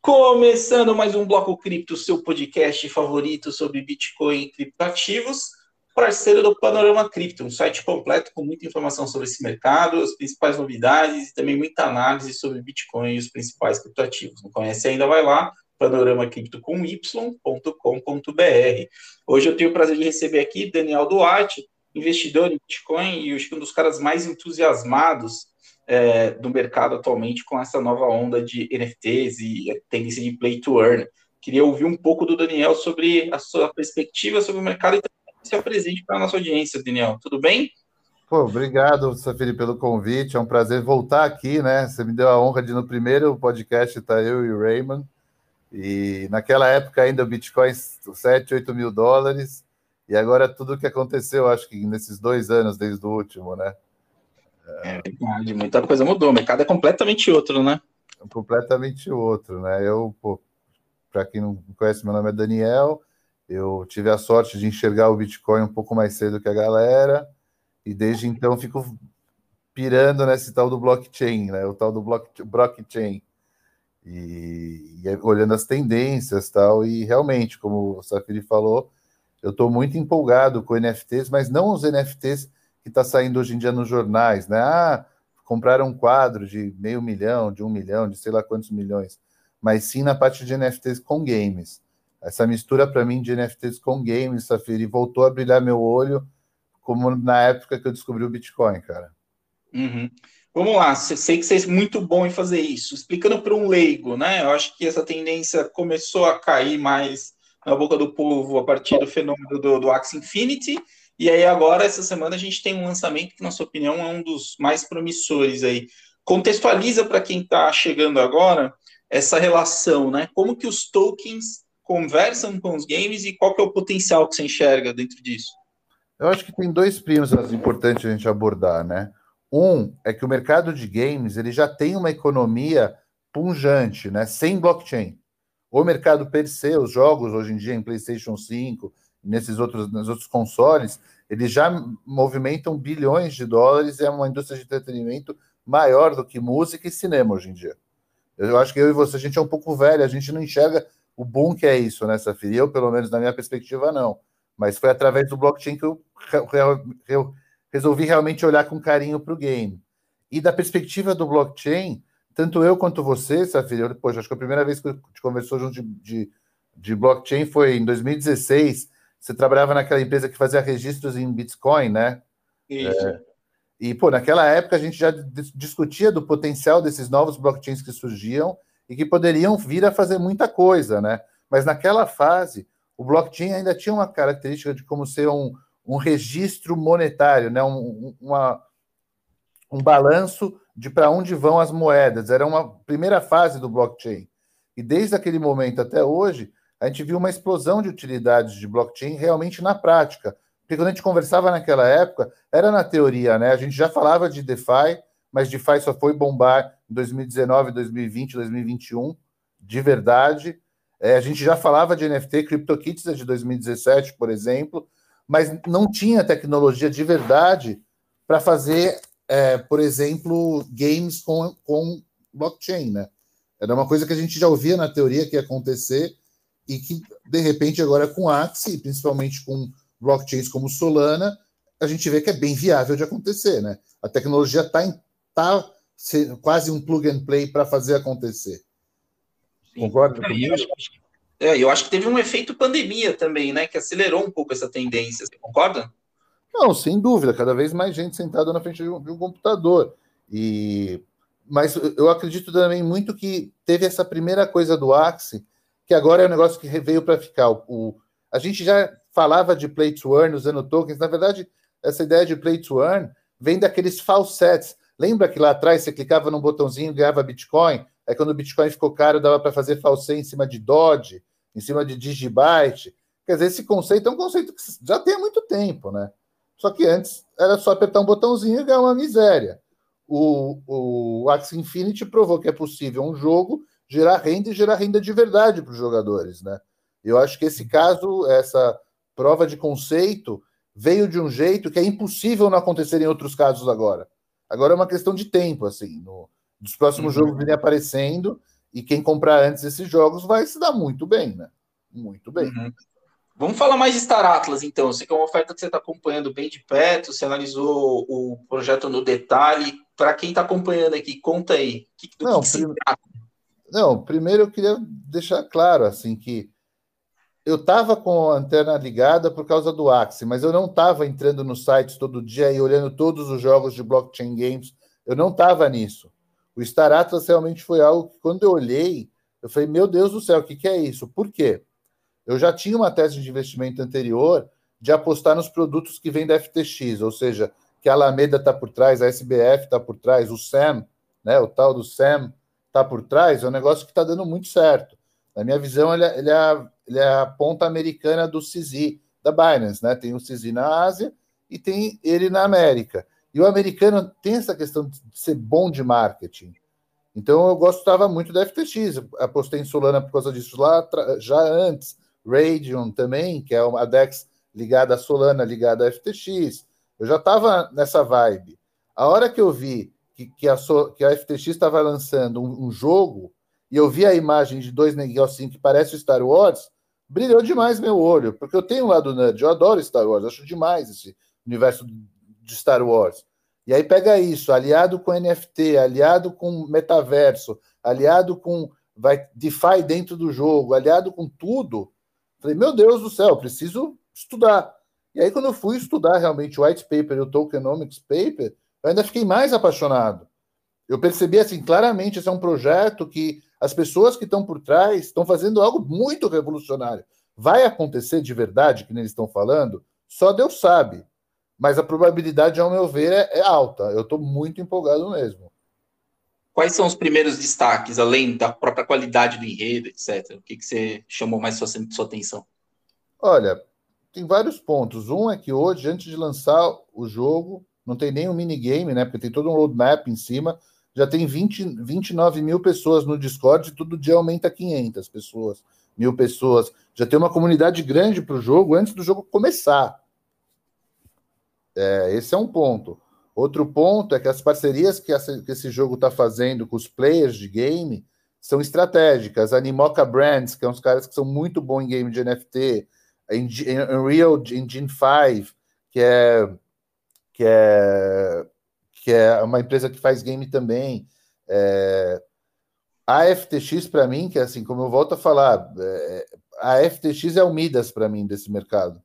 Começando mais um Bloco Cripto, seu podcast favorito sobre Bitcoin e criptoativos, parceiro do Panorama Cripto, um site completo com muita informação sobre esse mercado, as principais novidades e também muita análise sobre Bitcoin e os principais criptoativos. Não conhece ainda? Vai lá, panoramacripto com y.com.br. Hoje eu tenho o prazer de receber aqui Daniel Duarte, investidor em Bitcoin e acho que um dos caras mais entusiasmados é, do mercado atualmente com essa nova onda de NFTs e tendência de play to earn. Queria ouvir um pouco do Daniel sobre a sua perspectiva sobre o mercado e também se apresente para a nossa audiência, Daniel. Tudo bem? Pô, obrigado, Safiri, pelo convite. É um prazer voltar aqui, né? Você me deu a honra de no primeiro podcast estar tá eu e o Raymond. E naquela época ainda o Bitcoin 7, 8 mil dólares. E agora tudo o que aconteceu, acho que nesses dois anos desde o último, né? É verdade, muita coisa mudou. O mercado é completamente outro, né? Completamente outro, né? Eu, para quem não conhece, meu nome é Daniel. Eu tive a sorte de enxergar o Bitcoin um pouco mais cedo que a galera. E desde então fico pirando nesse tal do blockchain, né? O tal do blockchain e, e olhando as tendências tal, e realmente, como o Safiri falou, eu estou muito empolgado com NFTs, mas não os NFTs que está saindo hoje em dia nos jornais, né? Ah, compraram um quadro de meio milhão, de um milhão, de sei lá quantos milhões, mas sim na parte de NFTs com games. Essa mistura para mim de NFTs com games, Safiri, voltou a brilhar meu olho, como na época que eu descobri o Bitcoin, cara. Uhum. Vamos lá, sei que você é muito bom em fazer isso. Explicando para um leigo, né? Eu acho que essa tendência começou a cair mais na boca do povo a partir do fenômeno do, do Axie Infinity. E aí, agora, essa semana, a gente tem um lançamento que, na sua opinião, é um dos mais promissores aí. Contextualiza para quem está chegando agora essa relação, né? Como que os tokens conversam com os games e qual que é o potencial que você enxerga dentro disso? Eu acho que tem dois primos importantes a gente abordar, né? Um é que o mercado de games ele já tem uma economia punjante, né? Sem blockchain. O mercado per se, os jogos hoje em dia em PlayStation 5, nesses outros, nos outros consoles, eles já movimentam bilhões de dólares e é uma indústria de entretenimento maior do que música e cinema hoje em dia. Eu acho que eu e você, a gente é um pouco velho, a gente não enxerga o boom que é isso, né, Safir? Eu, pelo menos na minha perspectiva, não. Mas foi através do blockchain que eu, eu, eu resolvi realmente olhar com carinho para o game. E da perspectiva do blockchain, tanto eu quanto você, Safir, eu, poxa, acho que a primeira vez que a gente conversou junto de, de, de, blockchain foi em 2016. Você trabalhava naquela empresa que fazia registros em Bitcoin, né? Isso. É, e, pô, naquela época a gente já discutia do potencial desses novos blockchains que surgiam e que poderiam vir a fazer muita coisa, né? Mas naquela fase, o blockchain ainda tinha uma característica de como ser um, um registro monetário, né? um, uma, um balanço de para onde vão as moedas. Era uma primeira fase do blockchain. E desde aquele momento até hoje, a gente viu uma explosão de utilidades de blockchain realmente na prática. Porque quando a gente conversava naquela época, era na teoria, né? A gente já falava de DeFi, mas DeFi só foi bombar em 2019, 2020, 2021, de verdade. É, a gente já falava de NFT, CryptoKitties é de 2017, por exemplo, mas não tinha tecnologia de verdade para fazer, é, por exemplo, games com, com blockchain, né? Era uma coisa que a gente já ouvia na teoria que ia acontecer e que, de repente, agora com Axie, principalmente com blockchains como Solana, a gente vê que é bem viável de acontecer, né? A tecnologia está tá quase um plug and play para fazer acontecer. Concorda comigo? É, eu acho que teve um efeito pandemia também, né? Que acelerou um pouco essa tendência. Você concorda? Não, sem dúvida. Cada vez mais gente sentada na frente de um, de um computador. E mas eu acredito também muito que teve essa primeira coisa do Axie, que agora é um negócio que veio para ficar. O, a gente já falava de play to earn usando tokens. Na verdade, essa ideia de play to earn vem daqueles falsets. Lembra que lá atrás você clicava num botãozinho e ganhava Bitcoin? Aí quando o Bitcoin ficou caro, dava para fazer falset em cima de Dodge em cima de Digibyte. Quer dizer, esse conceito é um conceito que já tem há muito tempo, né? Só que antes era só apertar um botãozinho e ganhar uma miséria. O, o Axie Infinity provou que é possível um jogo gerar renda e gerar renda de verdade para os jogadores, né? Eu acho que esse caso, essa prova de conceito, veio de um jeito que é impossível não acontecer em outros casos agora. Agora é uma questão de tempo, assim. No, Dos próximos uhum. jogos virem aparecendo, e quem comprar antes esses jogos vai se dar muito bem, né? Muito bem. Uhum. Vamos falar mais de Star Atlas, então. Você que é uma oferta que você está acompanhando bem de perto, você analisou o projeto no detalhe. Para quem está acompanhando aqui, conta aí. Que, Não, que prim... Não, primeiro eu queria deixar claro assim que eu estava com a antena ligada por causa do Axie, mas eu não estava entrando nos sites todo dia e olhando todos os jogos de blockchain games. Eu não estava nisso. O Star Atlas realmente foi algo que, quando eu olhei, eu falei: Meu Deus do céu, o que, que é isso? Por quê? Eu já tinha uma tese de investimento anterior de apostar nos produtos que vêm da FTX, ou seja, que a Alameda está por trás, a SBF está por trás, o SAM, né, o tal do SAM está por trás, é um negócio que está dando muito certo. Na minha visão, ele é, ele é ele é a ponta americana do CZ, da Binance, né? Tem o CZ na Ásia e tem ele na América. E o americano tem essa questão de ser bom de marketing. Então eu gostava muito da FTX, apostei em Solana por causa disso lá já antes. Radium também, que é uma DEX ligada a Solana, ligada à FTX. Eu já estava nessa vibe. A hora que eu vi que, que, a, que a FTX estava lançando um, um, jogo e eu vi a imagem de dois negocinhos que parece Star Wars, brilhou demais meu olho, porque eu tenho um lado nerd, eu adoro Star Wars, acho demais esse universo de Star Wars. E aí pega isso, aliado com NFT, aliado com metaverso, aliado com vai DeFi dentro do jogo, aliado com tudo. Falei, meu Deus do céu, preciso estudar. E aí, quando eu fui estudar realmente o white paper e o tokenomics paper, eu ainda fiquei mais apaixonado. Eu percebi assim claramente esse é um projeto que as pessoas que estão por trás estão fazendo algo muito revolucionário. Vai acontecer de verdade, que eles estão falando? Só Deus sabe. Mas a probabilidade, ao meu ver, é, é alta. Eu estou muito empolgado mesmo. Quais são os primeiros destaques, além da própria qualidade do enredo, etc? O que, que você chamou mais sua, sua atenção? Olha, tem vários pontos. Um é que hoje, antes de lançar o jogo, não tem nem um minigame, né? Porque tem todo um roadmap em cima já tem 20, 29 mil pessoas no Discord, todo dia aumenta 500 pessoas, mil pessoas. Já tem uma comunidade grande para o jogo antes do jogo começar. É, esse é um ponto. Outro ponto é que as parcerias que, essa, que esse jogo está fazendo com os players de game são estratégicas. A Animoca Brands, que são é uns caras que são muito bons em game de NFT, Unreal Engine 5, que é, que é que é uma empresa que faz game também. É, a FTX, para mim, que é assim, como eu volto a falar, é, a FTX é o Midas para mim desse mercado.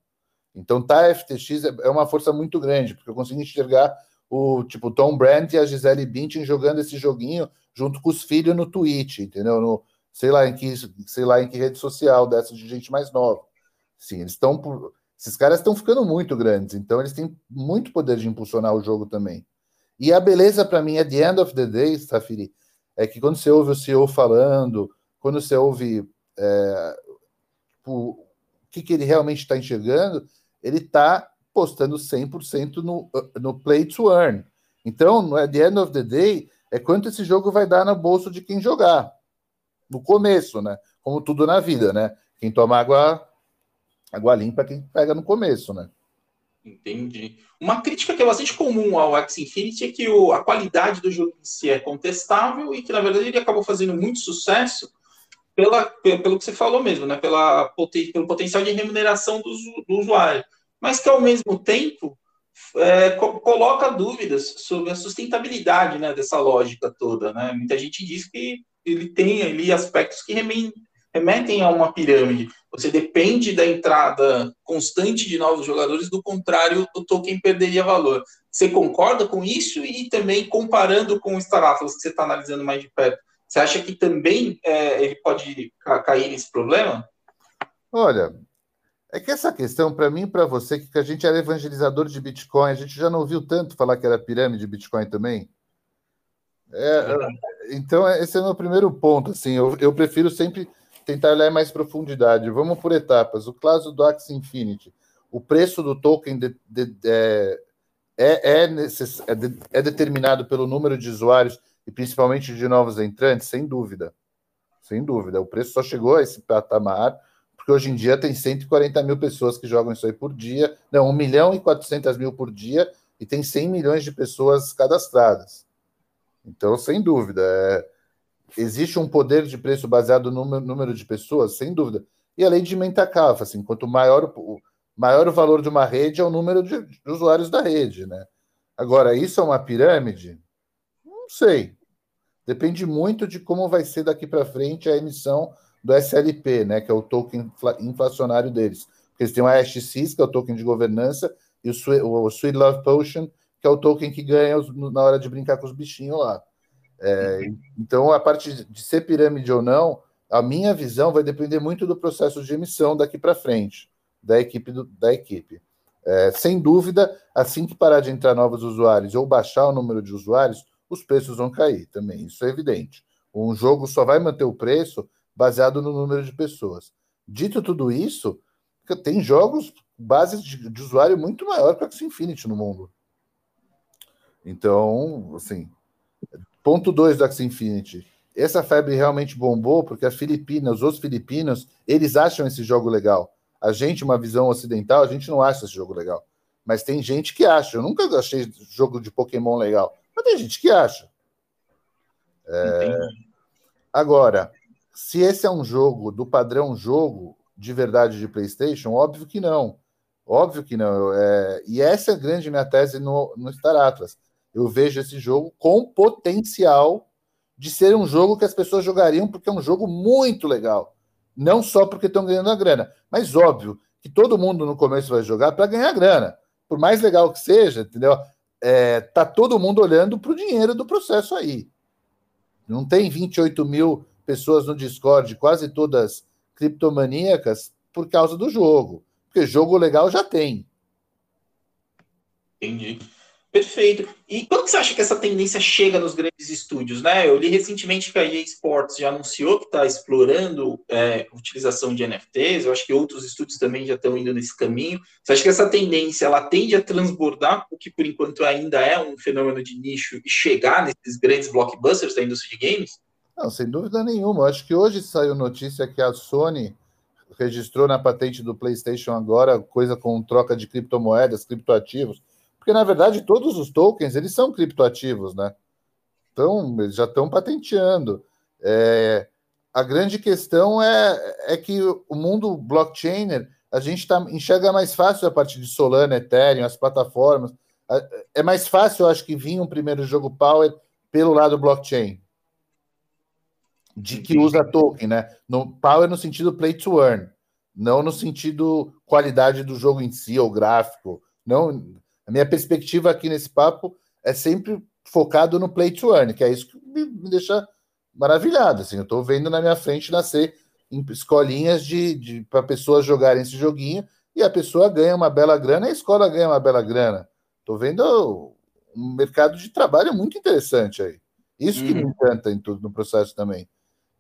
Então, tá, a FTX é, é uma força muito grande, porque eu consigo enxergar o tipo Tom Brandt e a Gisele Bündchen jogando esse joguinho junto com os filhos no Twitch, entendeu? No, sei lá em que sei lá em que rede social dessa de gente mais nova. Sim, eles estão esses caras estão ficando muito grandes, então eles têm muito poder de impulsionar o jogo também. E a beleza para mim, at the end of the day, Safiri, é que quando você ouve o CEO falando, quando você ouve é, o que, que ele realmente está enxergando, ele está postando 100% no, no play to earn. Então, no at the end of the day, é quanto esse jogo vai dar no bolso de quem jogar. No começo, né? Como tudo na vida, né? Quem toma água, água limpa, é quem pega no começo, né? Entendi. Uma crítica que é bastante comum ao Axie Infinity é que o, a qualidade do jogo em si é contestável e que, na verdade, ele acabou fazendo muito sucesso pela, pelo que você falou mesmo, né? Pela, pelo potencial de remuneração do, do usuário. Mas que, ao mesmo tempo, é, co coloca dúvidas sobre a sustentabilidade né, dessa lógica toda. Né? Muita gente diz que ele tem ali aspectos que remetem a uma pirâmide. Você depende da entrada constante de novos jogadores, do contrário, o token perderia valor. Você concorda com isso? E também comparando com o Star Atlas, que você está analisando mais de perto, você acha que também é, ele pode cair nesse problema? Olha, é que essa questão, para mim e para você, que a gente era evangelizador de Bitcoin, a gente já não ouviu tanto falar que era pirâmide de Bitcoin também. É, então, esse é o meu primeiro ponto. Assim, eu, eu prefiro sempre tentar olhar mais profundidade. Vamos por etapas. O caso do Axie Infinity. O preço do token de, de, de, é, é, necess, é, é, determinado pelo número de usuários e principalmente de novos entrantes, sem dúvida. Sem dúvida. O preço só chegou a esse patamar porque hoje em dia tem 140 mil pessoas que jogam isso aí por dia. Não, 1 milhão e 400 mil por dia e tem 100 milhões de pessoas cadastradas. Então, sem dúvida, é... existe um poder de preço baseado no número de pessoas, sem dúvida. E a lei de Metcalfe, assim, quanto maior o, maior o valor de uma rede é o número de, de usuários da rede, né? Agora, isso é uma pirâmide? Não sei. Depende muito de como vai ser daqui para frente a emissão do SLP, né, que é o token inflacionário deles. Porque eles têm o ASX, que é o token de governança, e o Sweet, Love Potion, que é o token que ganha na hora de brincar com os bichinhos lá. É, então, a parte de ser pirâmide ou não, a minha visão vai depender muito do processo de emissão daqui para frente, da equipe. Do, da equipe. É, sem dúvida, assim que parar de entrar novos usuários ou baixar o número de usuários, os preços vão cair também, isso é evidente. Um jogo só vai manter o preço baseado no número de pessoas. Dito tudo isso, tem jogos bases de, de usuário muito maior que o Axie Infinity no mundo. Então, assim, ponto 2 do Axie Infinity. Essa febre realmente bombou porque as Filipinas, os filipinos, eles acham esse jogo legal. A gente, uma visão ocidental, a gente não acha esse jogo legal. Mas tem gente que acha. Eu nunca achei jogo de Pokémon legal. Mas tem gente que acha. É... Agora, se esse é um jogo do padrão jogo de verdade de PlayStation, óbvio que não. Óbvio que não. É... E essa é a grande minha tese no, no Star Atlas. Eu vejo esse jogo com potencial de ser um jogo que as pessoas jogariam porque é um jogo muito legal. Não só porque estão ganhando a grana, mas óbvio que todo mundo no começo vai jogar para ganhar grana. Por mais legal que seja, entendeu? é, tá todo mundo olhando para o dinheiro do processo aí. Não tem 28 mil pessoas no Discord, quase todas criptomaníacas, por causa do jogo. Porque jogo legal já tem. Entendi. Perfeito. E quando você acha que essa tendência chega nos grandes estúdios, né? Eu li recentemente que a EA Sports já anunciou que está explorando é, a utilização de NFTs. Eu acho que outros estúdios também já estão indo nesse caminho. Você acha que essa tendência ela tende a transbordar o que por enquanto ainda é um fenômeno de nicho e chegar nesses grandes blockbusters da indústria de games? Não, sem dúvida nenhuma. Eu acho que hoje saiu notícia que a Sony registrou na patente do PlayStation agora coisa com troca de criptomoedas, criptoativos porque, na verdade, todos os tokens eles são criptoativos, né? Então, eles já estão patenteando. É, a grande questão é, é que o mundo blockchain, a gente tá, enxerga mais fácil a partir de Solana, Ethereum, as plataformas. É mais fácil, eu acho, que vir um primeiro jogo Power pelo lado blockchain. De que usa token, né? No, power no sentido play to earn, não no sentido qualidade do jogo em si, ou gráfico. Não, a minha perspectiva aqui nesse papo é sempre focado no play to earn, que é isso que me, me deixa maravilhado. Assim, eu estou vendo na minha frente nascer em escolinhas de, de para pessoas jogarem esse joguinho e a pessoa ganha uma bela grana e a escola ganha uma bela grana. Estou vendo um mercado de trabalho muito interessante aí. Isso que me uhum. encanta em tudo no processo também.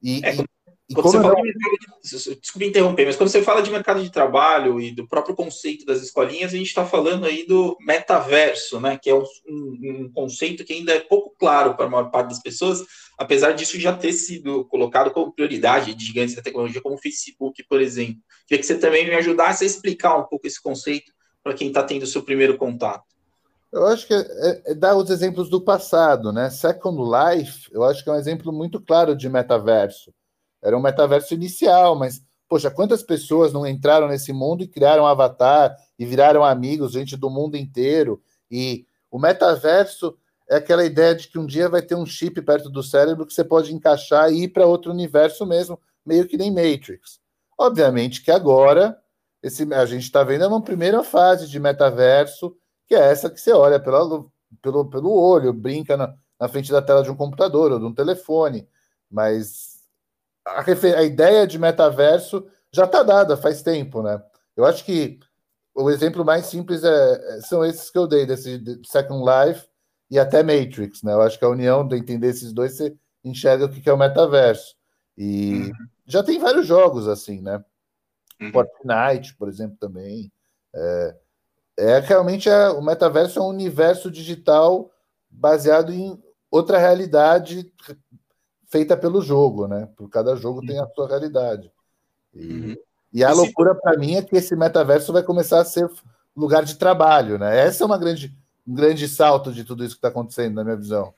E, é, e quando você fala de mercado, desculpe interromper, mas quando você fala de mercado de trabalho e do próprio conceito das escolinhas, a gente está falando aí do metaverso, né? Que é um, um, conceito que ainda é pouco claro para a maior parte das pessoas, apesar disso já ter sido colocado como prioridade de gigantes da tecnologia, como o Facebook, por exemplo. Queria que você também me ajudasse a explicar um pouco esse conceito para quem está tendo o seu primeiro contato. Eu acho que é, é, é dar os exemplos do passado, né? Second Life, eu acho que é um exemplo muito claro de metaverso era um metaverso inicial, mas, poxa, quantas pessoas não entraram nesse mundo e criaram um avatar e viraram amigos, gente do mundo inteiro? E o metaverso é aquela ideia de que um dia vai ter um chip perto do cérebro que você pode encaixar e ir para outro universo mesmo, meio que nem Matrix. Obviamente que agora esse, a gente está vendo uma primeira fase de metaverso, que é essa que você olha pela, pelo, pelo olho, brinca na, na frente da tela de um computador ou de um telefone, mas a, a ideia de metaverso já está dada faz tempo, né? Eu acho que o exemplo mais simples é, é são esses que eu dei, desse Second Life e até Matrix, né? Eu acho que a união de entender esses dois, você enxerga o que é o metaverso. E uhum. já tem vários jogos assim, né? Uhum. Fortnite, por exemplo, também. É, é realmente é, o metaverso é um universo digital baseado em outra realidade feita pelo jogo, né? Por cada jogo uhum. tem a sua realidade. E, uhum. e a e loucura se... para mim é que esse metaverso vai começar a ser lugar de trabalho, né? Essa é uma grande, um grande salto de tudo isso que está acontecendo, na minha visão.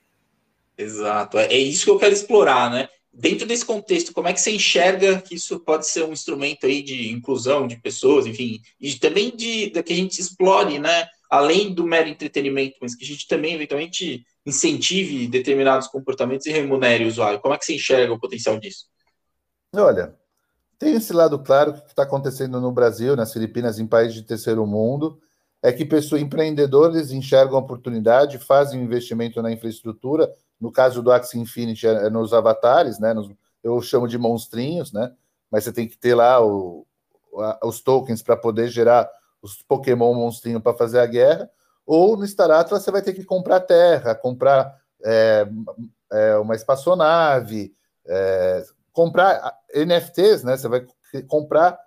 Exato, é, é isso que eu quero explorar, né? Dentro desse contexto, como é que você enxerga que isso pode ser um instrumento aí de inclusão de pessoas, enfim, e também de, de que a gente explore, né? Além do mero entretenimento, mas que a gente também eventualmente incentive determinados comportamentos e remunere o usuário. Como é que você enxerga o potencial disso? Olha, tem esse lado claro que está acontecendo no Brasil, nas Filipinas, em países de terceiro mundo, é que pessoas, empreendedores enxergam oportunidade, fazem investimento na infraestrutura. No caso do Axie Infinity, é, é nos avatares, né? Nos, eu chamo de monstrinhos, né? Mas você tem que ter lá o, a, os tokens para poder gerar os Pokémon monstrinho para fazer a guerra. Ou no Star Atlas você vai ter que comprar terra, comprar é, é, uma espaçonave, é, comprar NFTs, né? Você vai comprar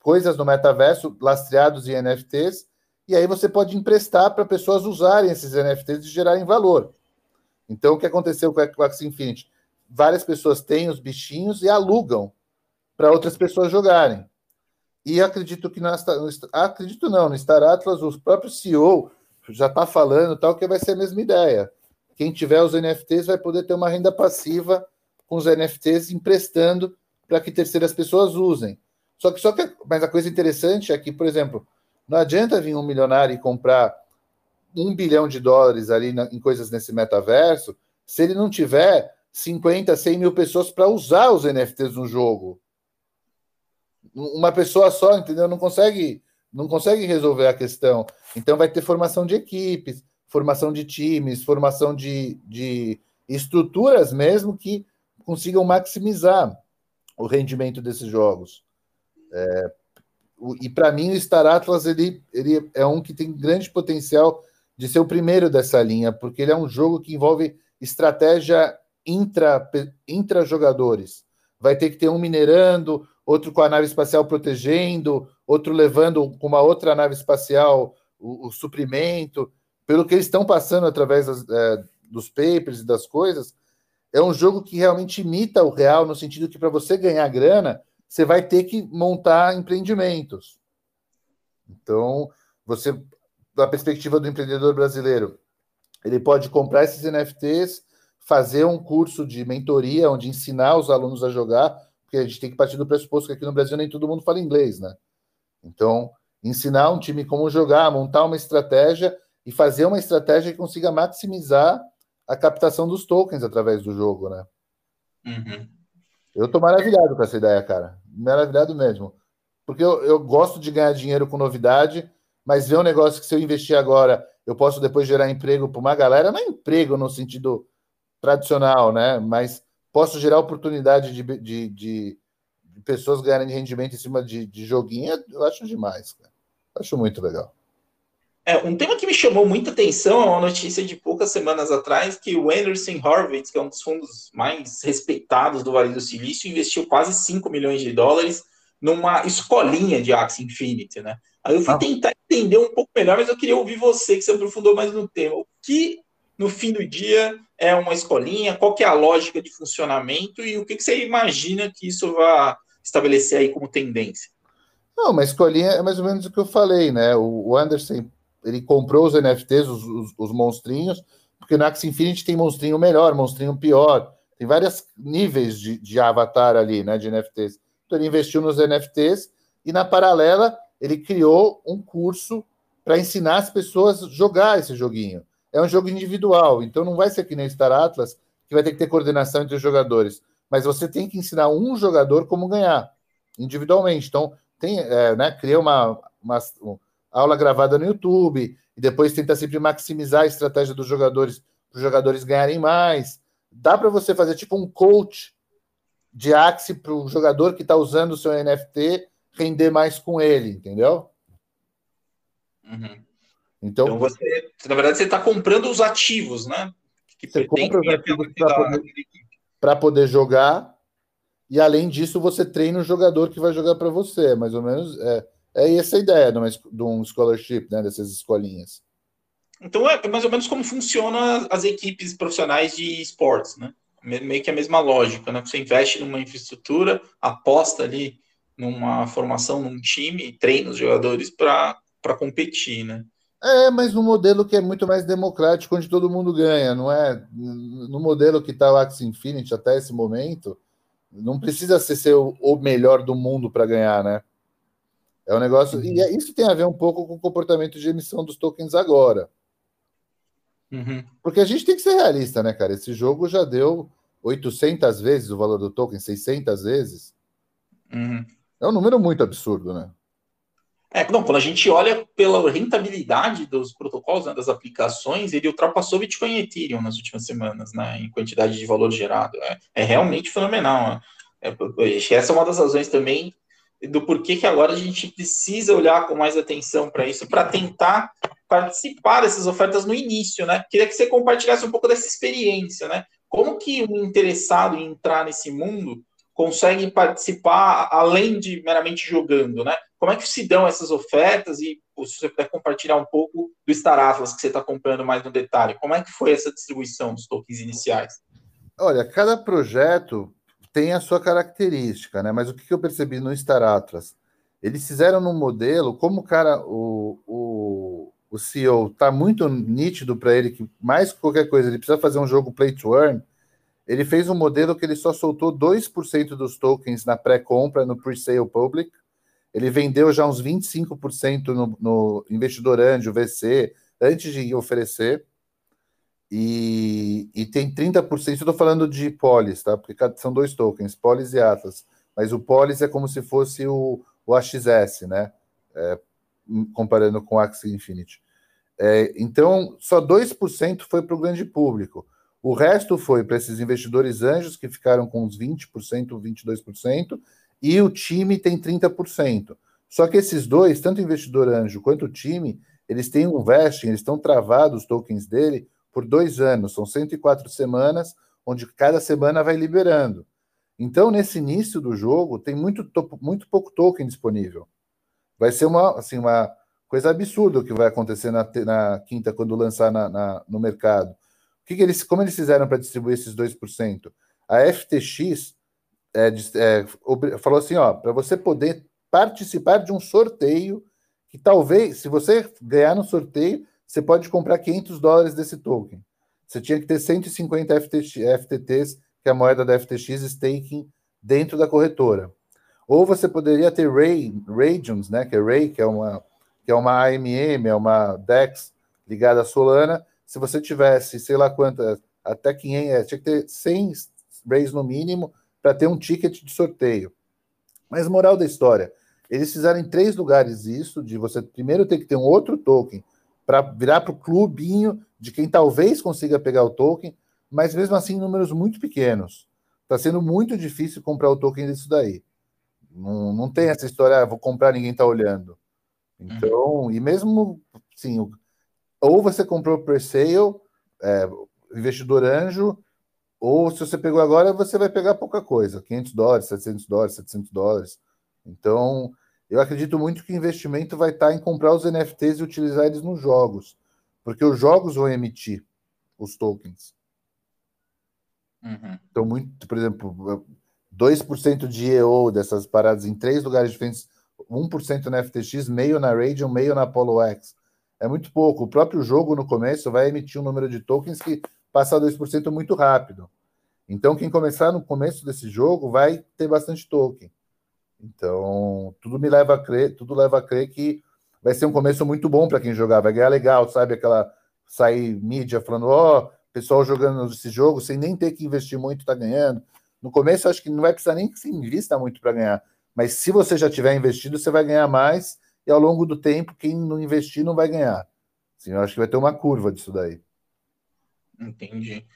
coisas no metaverso lastreados em NFTs e aí você pode emprestar para pessoas usarem esses NFTs e gerarem valor. Então, o que aconteceu com a Axie Infinity? Várias pessoas têm os bichinhos e alugam para outras pessoas jogarem. E acredito que na, acredito não, no Star Atlas, o próprio CEO já está falando tal que vai ser a mesma ideia. Quem tiver os NFTs vai poder ter uma renda passiva com os NFTs emprestando para que terceiras pessoas usem. Só que, só que, mas a coisa interessante é que, por exemplo, não adianta vir um milionário e comprar um bilhão de dólares ali na, em coisas nesse metaverso se ele não tiver 50, 100 mil pessoas para usar os NFTs no jogo. Uma pessoa só, entendeu? Não consegue, não consegue resolver a questão. Então vai ter formação de equipes, formação de times, formação de, de estruturas mesmo que consigam maximizar o rendimento desses jogos. É, e para mim o Star Atlas ele, ele é um que tem grande potencial de ser o primeiro dessa linha, porque ele é um jogo que envolve estratégia intra, intra jogadores. Vai ter que ter um minerando, outro com a nave espacial protegendo, outro levando com uma outra nave espacial o, o suprimento. Pelo que eles estão passando através das, é, dos papers e das coisas, é um jogo que realmente imita o real, no sentido que para você ganhar grana, você vai ter que montar empreendimentos. Então, você, da perspectiva do empreendedor brasileiro, ele pode comprar esses NFTs, fazer um curso de mentoria, onde ensinar os alunos a jogar, porque a gente tem que partir do pressuposto que aqui no Brasil nem todo mundo fala inglês, né? Então, ensinar um time como jogar, montar uma estratégia e fazer uma estratégia que consiga maximizar a captação dos tokens através do jogo, né? Uhum. Eu tô maravilhado com essa ideia, cara. Maravilhado mesmo. Porque eu, eu gosto de ganhar dinheiro com novidade, mas ver um negócio que se eu investir agora, eu posso depois gerar emprego para uma galera, não é emprego no sentido tradicional, né? Mas posso gerar oportunidade de, de, de, de pessoas ganharem rendimento em cima de, de joguinho, eu acho demais, cara. Acho muito legal. É, um tema que me chamou muita atenção é uma notícia de poucas semanas atrás que o Anderson Horowitz, que é um dos fundos mais respeitados do Vale do Silício, investiu quase 5 milhões de dólares numa escolinha de Axie Infinity, né? Aí eu fui ah. tentar entender um pouco melhor, mas eu queria ouvir você, que você aprofundou mais no tema. O que, no fim do dia, é uma escolinha? Qual que é a lógica de funcionamento? E o que, que você imagina que isso vai estabelecer aí como tendência? Não, uma escolinha é mais ou menos o que eu falei, né? O Anderson ele comprou os NFTs, os, os, os monstrinhos, porque no Axie Infinity tem monstrinho melhor, monstrinho pior, tem vários níveis de, de avatar ali, né, de NFTs. Então ele investiu nos NFTs e na paralela ele criou um curso para ensinar as pessoas a jogar esse joguinho. É um jogo individual, então não vai ser que nem Star Atlas, que vai ter que ter coordenação entre os jogadores. Mas você tem que ensinar um jogador como ganhar, individualmente. Então, tem, é, né, cria uma, uma, aula gravada no YouTube, e depois tenta sempre maximizar a estratégia dos jogadores, para os jogadores ganharem mais. Dá para você fazer tipo um coach de Axie para o jogador que está usando o seu NFT render mais com ele, entendeu? Uhum. Então, então, você, na verdade, você está comprando os ativos, né? Que você compra os ativos para poder, poder jogar, e além disso, você treina o jogador que vai jogar para você. Mais ou menos é, é essa a ideia de, uma, de um scholarship, né, dessas escolinhas. Então é mais ou menos como funcionam as equipes profissionais de esportes, né? Meio que a mesma lógica, né? Você investe numa infraestrutura, aposta ali numa formação num time, treina os jogadores para competir, né? É, mas no modelo que é muito mais democrático, onde todo mundo ganha, não é? No modelo que está o Axie Infinity até esse momento, não precisa ser, ser o melhor do mundo para ganhar, né? É um negócio. E é, isso tem a ver um pouco com o comportamento de emissão dos tokens agora. Uhum. Porque a gente tem que ser realista, né, cara? Esse jogo já deu 800 vezes o valor do token, 600 vezes. Uhum. É um número muito absurdo, né? É, não, quando a gente olha pela rentabilidade dos protocolos, né, das aplicações, ele ultrapassou Bitcoin e Ethereum nas últimas semanas, né, em quantidade de valor gerado. É, é realmente fenomenal. Né? É, essa é uma das razões também do porquê que agora a gente precisa olhar com mais atenção para isso, para tentar participar dessas ofertas no início, né? Queria que você compartilhasse um pouco dessa experiência, né? Como que um interessado em entrar nesse mundo consegue participar além de meramente jogando, né? Como é que se dão essas ofertas e se você puder compartilhar um pouco do Star Atlas que você está comprando mais no detalhe, como é que foi essa distribuição dos tokens iniciais? Olha, cada projeto tem a sua característica, né? Mas o que eu percebi no Star Atlas? Eles fizeram num modelo, como o cara, o, o, o CEO está muito nítido para ele que mais que qualquer coisa ele precisa fazer um jogo play to earn, ele fez um modelo que ele só soltou 2% dos tokens na pré-compra, no pre-sale public. Ele vendeu já uns 25% no, no investidor anjo, VC, antes de oferecer. E, e tem 30%, eu estou falando de Polis, tá? Porque são dois tokens, Polis e Atlas. Mas o Polis é como se fosse o, o AXS, né? É, comparando com o Axie Infinity. É, então, só 2% foi para o grande público. O resto foi para esses investidores anjos, que ficaram com uns 20%, 22%, e o time tem 30%. Só que esses dois, tanto o investidor anjo quanto o time, eles têm um vesting, eles estão travados os tokens dele por dois anos, são 104 semanas, onde cada semana vai liberando. Então, nesse início do jogo, tem muito, muito pouco token disponível. Vai ser uma, assim, uma coisa absurda o que vai acontecer na, na quinta, quando lançar na, na, no mercado que, que eles, como eles fizeram para distribuir esses 2%? A FTX é, é, falou assim: ó, para você poder participar de um sorteio, que talvez, se você ganhar no sorteio, você pode comprar 500 dólares desse token. Você tinha que ter 150 FTX, FTTs, que é a moeda da FTX, staking dentro da corretora. Ou você poderia ter Ray, Radiums, né, que é Ray, que é uma, que é uma AMM, é uma DEX ligada à Solana, se você tivesse, sei lá quantas, até 500, é, tinha que ter 100 rays no mínimo para ter um ticket de sorteio. Mas moral da história, eles fizeram em três lugares isso, de você primeiro ter que ter um outro token para virar para o clubinho de quem talvez consiga pegar o token, mas mesmo assim números muito pequenos. Está sendo muito difícil comprar o token disso daí. Não, não tem essa história, ah, vou comprar, ninguém está olhando. Então, e mesmo, sim, ou você comprou pre-sale, é, investidor anjo, ou se você pegou agora, você vai pegar pouca coisa, 500 dólares, 700 dólares, 700 dólares. Então, eu acredito muito que o investimento vai estar em comprar os NFTs e utilizar eles nos jogos, porque os jogos vão emitir os tokens. Uhum. Então, muito, por exemplo, 2% de EO dessas paradas em três lugares diferentes, 1% na FTX, meio na Radium, meio na Apollo X é muito pouco. O próprio jogo no começo vai emitir um número de tokens que passa a 2% muito rápido. Então, quem começar no começo desse jogo vai ter bastante token. Então, tudo me leva a crer, tudo leva a crer que vai ser um começo muito bom para quem jogar, vai ganhar legal, sabe? Aquela sair mídia falando, ó, oh, pessoal jogando esse jogo sem nem ter que investir muito, tá ganhando. No começo, acho que não vai precisar nem que se invista muito para ganhar. Mas se você já tiver investido, você vai ganhar mais e ao longo do tempo, quem não investir não vai ganhar. Assim, eu acho que vai ter uma curva disso daí. Entendi.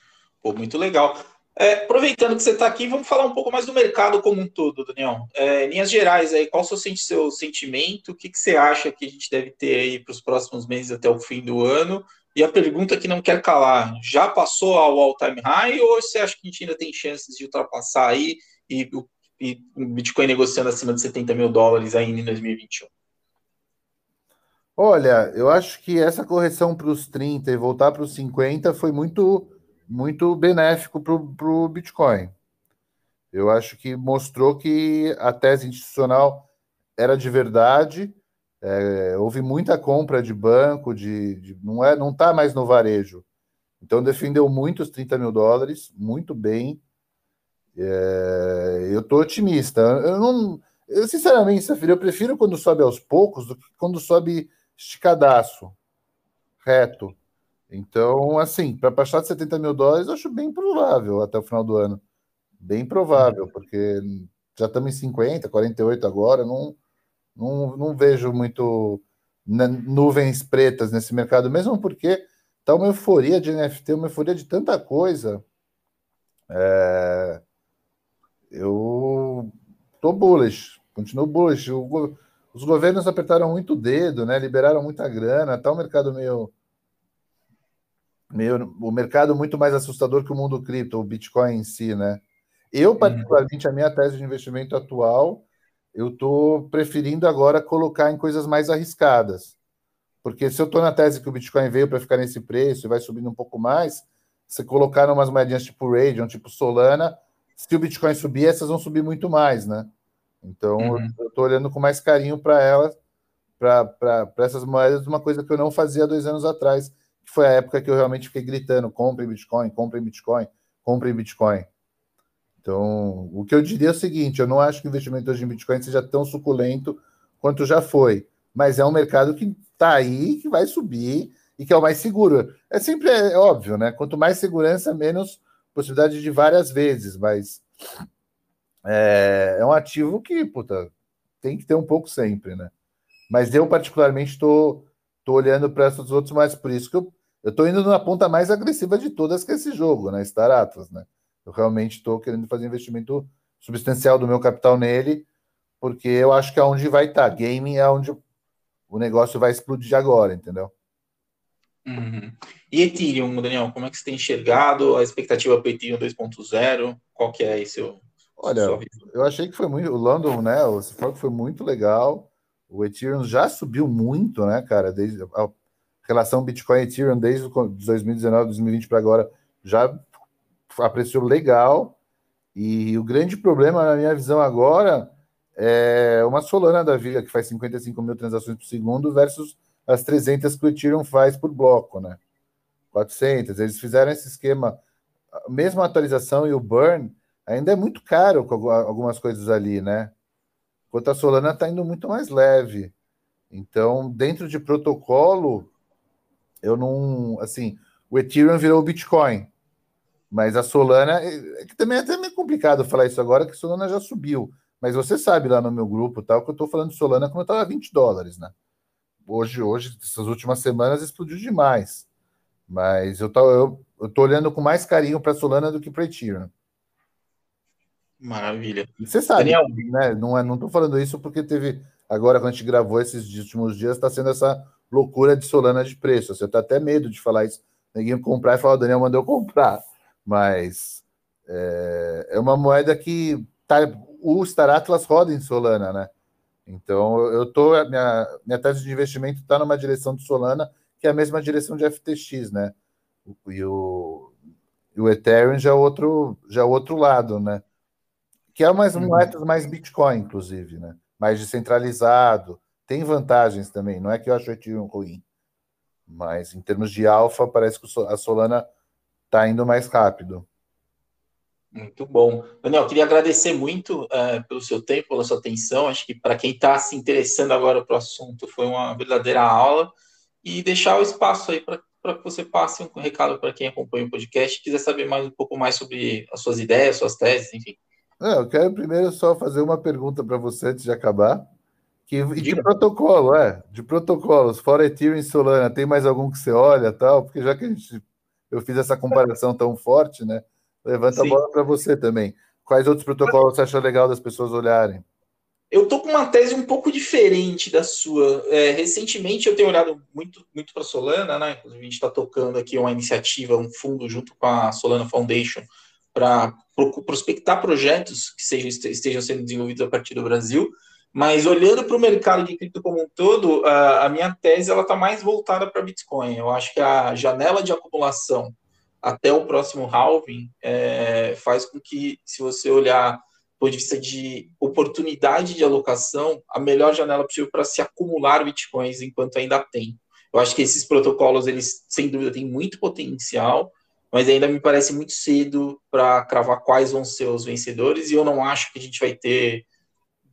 Pô, muito legal. É, aproveitando que você está aqui, vamos falar um pouco mais do mercado como um todo, Daniel. É, linhas gerais, aí, qual o seu, seu sentimento? O que, que você acha que a gente deve ter aí para os próximos meses até o fim do ano? E a pergunta que não quer calar, já passou ao all-time high ou você acha que a gente ainda tem chances de ultrapassar aí e, o Bitcoin negociando acima de 70 mil dólares ainda em 2021? Olha, eu acho que essa correção para os 30 e voltar para os 50 foi muito, muito benéfico para o Bitcoin. Eu acho que mostrou que a tese institucional era de verdade É, houve muita compra de banco, de, de não é, não está mais no varejo. Então defendeu muito os 30 mil dólares, muito bem. É, eu estou otimista. Eu não, eu, sinceramente, eu prefiro quando sobe aos poucos do que quando sobe esticadaço, reto. Então, assim, para passar de 70 mil dólares, acho bem provável até o final do ano. Bem provável, porque já estamos em 50, 48 agora, não, não, não vejo muito nuvens pretas nesse mercado, mesmo porque tá uma euforia de NFT, uma euforia de tanta coisa. É... Eu tô bullish, continuo bullish. Os governos apertaram muito o dedo, né? Liberaram muita grana, tá o um mercado meio meio, o mercado muito mais assustador que o mundo cripto, o Bitcoin em si, né? Eu, uhum. particularmente, a minha tese de investimento atual, eu estou preferindo agora colocar em coisas mais arriscadas. Porque se eu estou na tese que o Bitcoin veio para ficar nesse preço e vai subindo um pouco mais, você colocar umas moedinhas tipo Radeon, tipo Solana, se o Bitcoin subir, essas vão subir muito mais, né? Então, uhum. eu estou olhando com mais carinho para elas, para essas moedas, uma coisa que eu não fazia dois anos atrás, que foi a época que eu realmente fiquei gritando: comprem Bitcoin, comprem Bitcoin, comprem Bitcoin. Então, o que eu diria é o seguinte: eu não acho que o investimento hoje em Bitcoin seja tão suculento quanto já foi, mas é um mercado que está aí, que vai subir e que é o mais seguro. É sempre é óbvio, né? Quanto mais segurança, menos possibilidade de várias vezes, mas é, é um ativo que, puta, tem que ter um pouco sempre, né? Mas eu, particularmente, estou tô, tô olhando para esses outros mais, por isso que eu eu estou indo na ponta mais agressiva de todas, que é esse jogo, né? Star Atlas, né? Eu realmente estou querendo fazer investimento substancial do meu capital nele, porque eu acho que é onde vai estar. Tá. Gaming é onde o negócio vai explodir agora, entendeu? Uhum. E Ethereum, Daniel, como é que você tem enxergado a expectativa para Ethereum 2.0? Qual que é esse Olha, eu achei que foi muito. O London, né? O que foi muito legal. O Ethereum já subiu muito, né, cara? Desde a, relação Bitcoin e Ethereum desde 2019, 2020 para agora já apreciou legal. E o grande problema, na minha visão agora, é uma Solana da vida que faz 55 mil transações por segundo versus as 300 que o Ethereum faz por bloco, né? 400. Eles fizeram esse esquema, mesmo a atualização e o burn, ainda é muito caro algumas coisas ali, né? Enquanto a Solana está indo muito mais leve. Então, dentro de protocolo, eu não. Assim, o Ethereum virou o Bitcoin. Mas a Solana. É, é que também é até meio complicado falar isso agora, que a Solana já subiu. Mas você sabe lá no meu grupo tal, que eu estou falando de Solana quando estava 20 dólares, né? Hoje, hoje, essas últimas semanas explodiu demais. Mas eu tô, tô olhando com mais carinho para Solana do que para Ethereum. Maravilha. Você sabe, Daniel. né? Não, é, não tô falando isso porque teve. Agora, quando a gente gravou esses últimos dias, está sendo essa loucura de Solana de preço. Você tá até medo de falar isso. Ninguém comprar e falar, o Daniel mandou comprar. Mas é, é, uma moeda que tá, o Star Atlas roda em Solana, né? Então eu tô. Minha, minha tese de investimento está numa direção de Solana, que é a mesma direção de FTX, né? E o, e o Ethereum já é outro, já é outro lado, né? Que é mais uhum. moedas mais Bitcoin, inclusive, né? Mais descentralizado, tem vantagens também, não é que eu acho o Ethereum ruim, mas em termos de alfa, parece que a Solana está indo mais rápido. Muito bom. Daniel, queria agradecer muito é, pelo seu tempo, pela sua atenção. Acho que para quem está se interessando agora para o assunto, foi uma verdadeira aula. E deixar o espaço aí para que você passe um recado para quem acompanha o podcast e quiser saber mais um pouco mais sobre as suas ideias, suas teses, enfim. É, eu quero primeiro só fazer uma pergunta para você antes de acabar. Que, de protocolo, é. De protocolos, fora Ethereum e Solana, tem mais algum que você olha tal? Porque já que a gente, eu fiz essa comparação tão forte, né? Levanta Sim. a bola para você também. Quais outros protocolos você acha legal das pessoas olharem? Eu tô com uma tese um pouco diferente da sua. É, recentemente eu tenho olhado muito, muito para Solana, né? Inclusive a gente está tocando aqui uma iniciativa, um fundo junto com a Solana Foundation para prospectar projetos que sejam, estejam sendo desenvolvidos a partir do Brasil. Mas olhando para o mercado de cripto como um todo, a, minha tese ela está mais voltada para Bitcoin. Eu acho que a janela de acumulação até o próximo halving é, faz com que, se você olhar ponto de vista de oportunidade de alocação, a melhor janela possível para se acumular bitcoins enquanto ainda tem. Eu acho que esses protocolos, eles, sem dúvida, têm muito potencial, mas ainda me parece muito cedo para cravar quais vão ser os vencedores, e eu não acho que a gente vai ter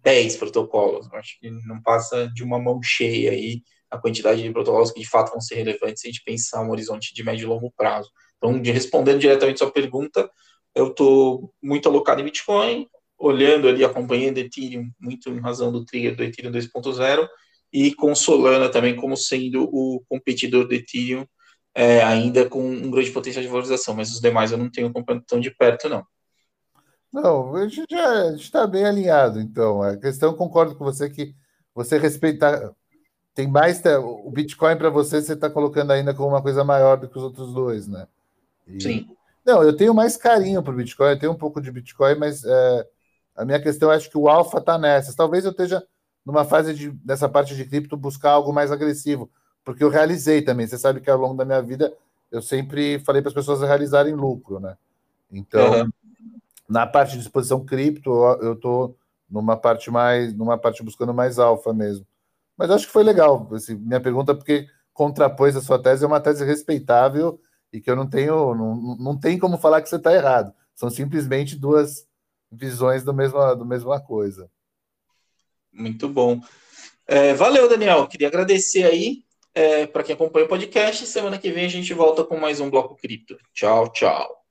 10 protocolos. Eu acho que não passa de uma mão cheia aí a quantidade de protocolos que de fato vão ser relevantes se a gente pensar um horizonte de médio e longo prazo. Então, de, respondendo diretamente sua pergunta, eu estou muito alocado em Bitcoin, olhando ali, acompanhando Ethereum, muito em razão do trigger do Ethereum 2.0, e com Solana também como sendo o competidor do Ethereum, é, ainda com um grande potencial de valorização, mas os demais eu não tenho acompanhado tão de perto, não. Não, a gente já está bem alinhado, então. A questão, concordo com você que você respeitar. Tem mais. O Bitcoin para você, você está colocando ainda como uma coisa maior do que os outros dois, né? E... Sim. Não, eu tenho mais carinho para o Bitcoin, eu tenho um pouco de Bitcoin, mas é, a minha questão acho que o alfa está nessas. Talvez eu esteja numa fase de, dessa parte de cripto buscar algo mais agressivo, porque eu realizei também. Você sabe que ao longo da minha vida eu sempre falei para as pessoas realizarem lucro, né? Então, uhum. na parte de exposição cripto, eu estou numa parte mais, numa parte buscando mais alfa mesmo. Mas acho que foi legal. Assim, minha pergunta, porque contrapôs a sua tese, é uma tese respeitável e que eu não tenho, não, não tem como falar que você está errado. São simplesmente duas visões do mesma, do mesma coisa. Muito bom. É, valeu, Daniel. Queria agradecer aí é, para quem acompanha o podcast. Semana que vem a gente volta com mais um Bloco Cripto. Tchau, tchau.